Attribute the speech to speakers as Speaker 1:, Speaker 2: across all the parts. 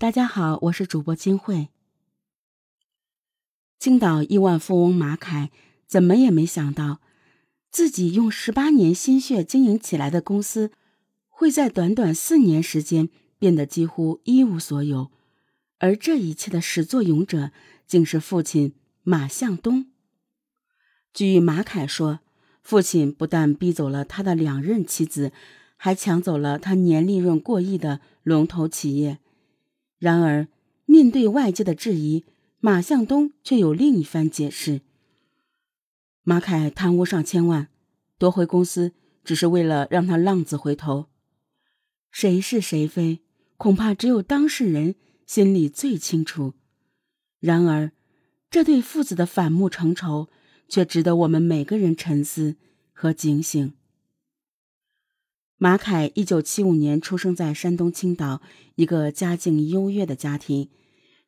Speaker 1: 大家好，我是主播金慧。青岛亿万富翁马凯怎么也没想到，自己用十八年心血经营起来的公司，会在短短四年时间变得几乎一无所有，而这一切的始作俑者竟是父亲马向东。据马凯说，父亲不但逼走了他的两任妻子，还抢走了他年利润过亿的龙头企业。然而，面对外界的质疑，马向东却有另一番解释。马凯贪污上千万，夺回公司只是为了让他浪子回头。谁是谁非，恐怕只有当事人心里最清楚。然而，这对父子的反目成仇，却值得我们每个人沉思和警醒。马凯一九七五年出生在山东青岛一个家境优越的家庭，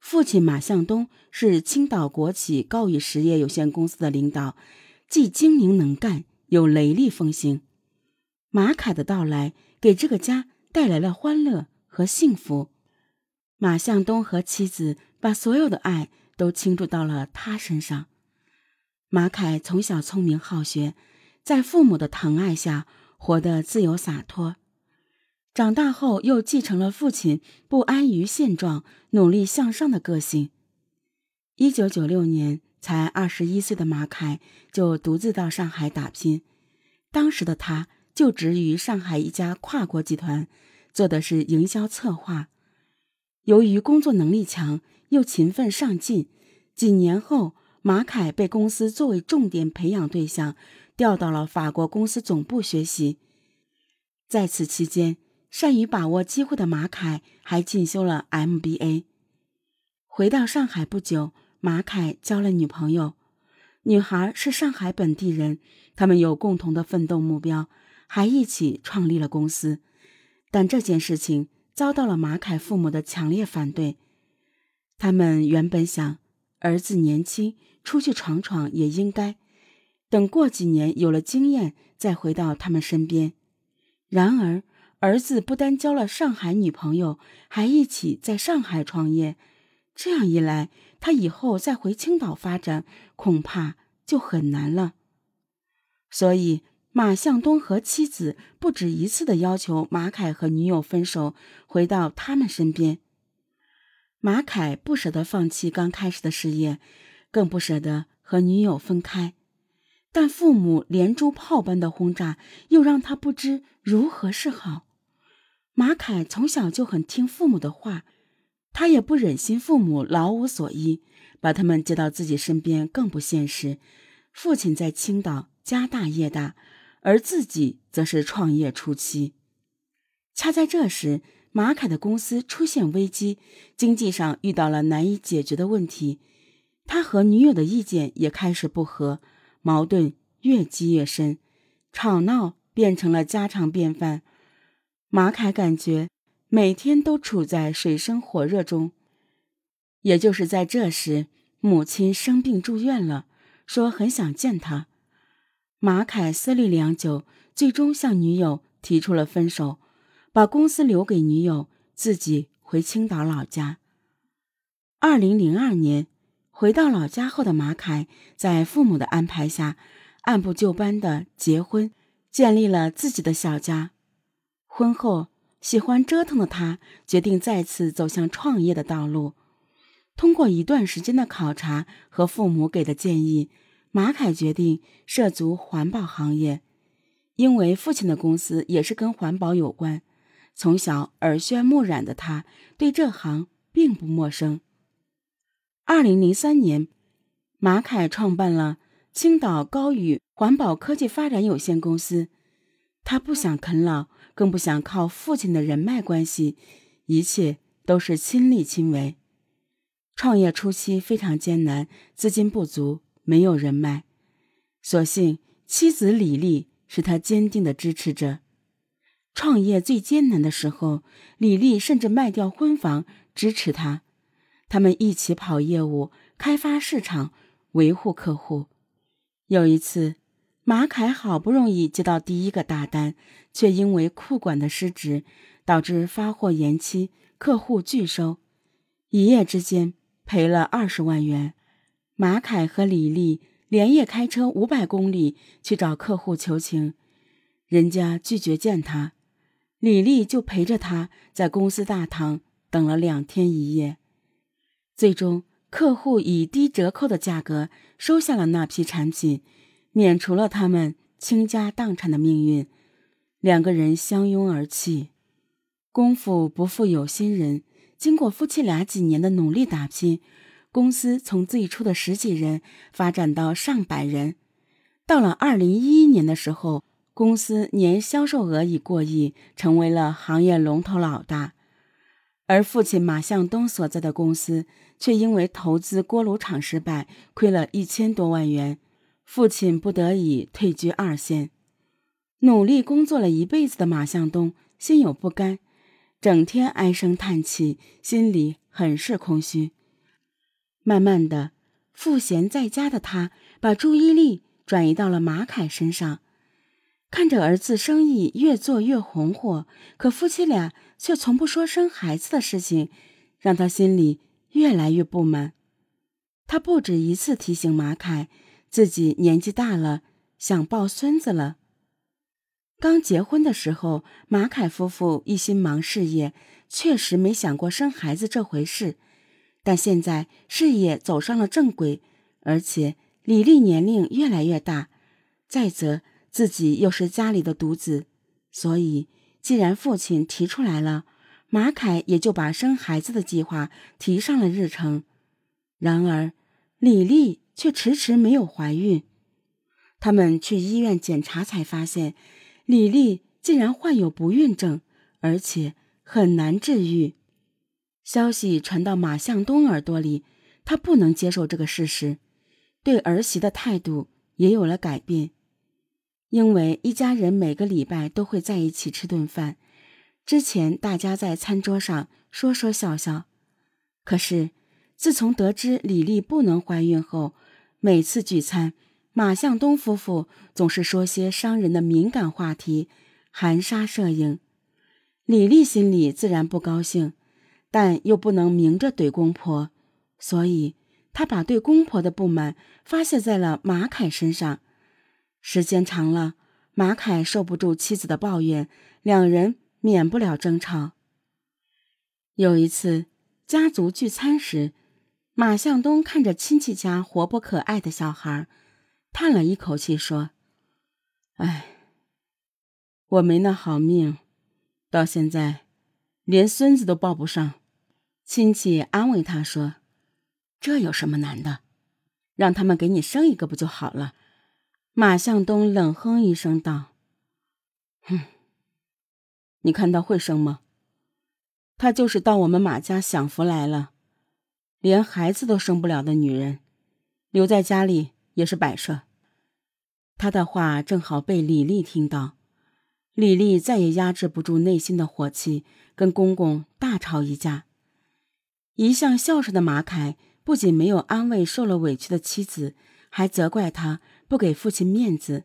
Speaker 1: 父亲马向东是青岛国企高宇实业有限公司的领导，既精明能干又雷厉风行。马凯的到来给这个家带来了欢乐和幸福。马向东和妻子把所有的爱都倾注到了他身上。马凯从小聪明好学，在父母的疼爱下。活得自由洒脱，长大后又继承了父亲不安于现状、努力向上的个性。一九九六年，才二十一岁的马凯就独自到上海打拼。当时的他就职于上海一家跨国集团，做的是营销策划。由于工作能力强，又勤奋上进，几年后，马凯被公司作为重点培养对象。调到了法国公司总部学习，在此期间，善于把握机会的马凯还进修了 MBA。回到上海不久，马凯交了女朋友，女孩是上海本地人，他们有共同的奋斗目标，还一起创立了公司。但这件事情遭到了马凯父母的强烈反对。他们原本想，儿子年轻，出去闯闯也应该。等过几年有了经验，再回到他们身边。然而，儿子不单交了上海女朋友，还一起在上海创业。这样一来，他以后再回青岛发展，恐怕就很难了。所以，马向东和妻子不止一次的要求马凯和女友分手，回到他们身边。马凯不舍得放弃刚开始的事业，更不舍得和女友分开。但父母连珠炮般的轰炸，又让他不知如何是好。马凯从小就很听父母的话，他也不忍心父母老无所依，把他们接到自己身边更不现实。父亲在青岛家大业大，而自己则是创业初期。恰在这时，马凯的公司出现危机，经济上遇到了难以解决的问题，他和女友的意见也开始不合。矛盾越积越深，吵闹变成了家常便饭。马凯感觉每天都处在水深火热中。也就是在这时，母亲生病住院了，说很想见他。马凯思虑良久，最终向女友提出了分手，把公司留给女友，自己回青岛老家。二零零二年。回到老家后的马凯，在父母的安排下，按部就班的结婚，建立了自己的小家。婚后，喜欢折腾的他决定再次走向创业的道路。通过一段时间的考察和父母给的建议，马凯决定涉足环保行业。因为父亲的公司也是跟环保有关，从小耳濡目染的他对这行并不陌生。二零零三年，马凯创办了青岛高宇环保科技发展有限公司。他不想啃老，更不想靠父亲的人脉关系，一切都是亲力亲为。创业初期非常艰难，资金不足，没有人脉。所幸妻子李丽是他坚定的支持者。创业最艰难的时候，李丽甚至卖掉婚房支持他。他们一起跑业务、开发市场、维护客户。有一次，马凯好不容易接到第一个大单，却因为库管的失职，导致发货延期，客户拒收。一夜之间赔了二十万元。马凯和李丽连夜开车五百公里去找客户求情，人家拒绝见他，李丽就陪着他在公司大堂等了两天一夜。最终，客户以低折扣的价格收下了那批产品，免除了他们倾家荡产的命运。两个人相拥而泣。功夫不负有心人，经过夫妻俩几年的努力打拼，公司从最初的十几人发展到上百人。到了二零一一年的时候，公司年销售额已过亿，成为了行业龙头老大。而父亲马向东所在的公司却因为投资锅炉厂失败，亏了一千多万元，父亲不得已退居二线。努力工作了一辈子的马向东心有不甘，整天唉声叹气，心里很是空虚。慢慢的，赋闲在家的他把注意力转移到了马凯身上，看着儿子生意越做越红火，可夫妻俩却从不说生孩子的事情，让他心里越来越不满。他不止一次提醒马凯，自己年纪大了，想抱孙子了。刚结婚的时候，马凯夫妇一心忙事业，确实没想过生孩子这回事。但现在事业走上了正轨，而且李丽年龄越来越大，再则自己又是家里的独子，所以既然父亲提出来了，马凯也就把生孩子的计划提上了日程。然而，李丽却迟迟没有怀孕。他们去医院检查，才发现。李丽竟然患有不孕症，而且很难治愈。消息传到马向东耳朵里，他不能接受这个事实，对儿媳的态度也有了改变。因为一家人每个礼拜都会在一起吃顿饭，之前大家在餐桌上说说笑笑，可是自从得知李丽不能怀孕后，每次聚餐。马向东夫妇总是说些伤人的敏感话题，含沙射影。李丽心里自然不高兴，但又不能明着怼公婆，所以她把对公婆的不满发泄在了马凯身上。时间长了，马凯受不住妻子的抱怨，两人免不了争吵。有一次家族聚餐时，马向东看着亲戚家活泼可爱的小孩。叹了一口气，说：“哎，我没那好命，到现在连孙子都抱不上。”亲戚安慰他说：“这有什么难的？让他们给你生一个不就好了？”马向东冷哼一声道：“哼，你看到会生吗？他就是到我们马家享福来了，连孩子都生不了的女人，留在家里。”也是摆设。他的话正好被李丽听到，李丽再也压制不住内心的火气，跟公公大吵一架。一向孝顺的马凯不仅没有安慰受了委屈的妻子，还责怪他不给父亲面子，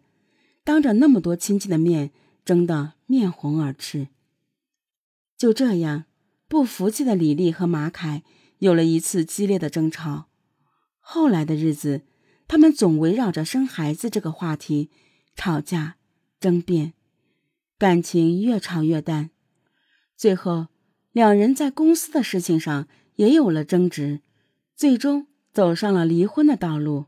Speaker 1: 当着那么多亲戚的面争得面红耳赤。就这样，不服气的李丽和马凯有了一次激烈的争吵。后来的日子。他们总围绕着生孩子这个话题吵架、争辩，感情越吵越淡。最后，两人在公司的事情上也有了争执，最终走上了离婚的道路。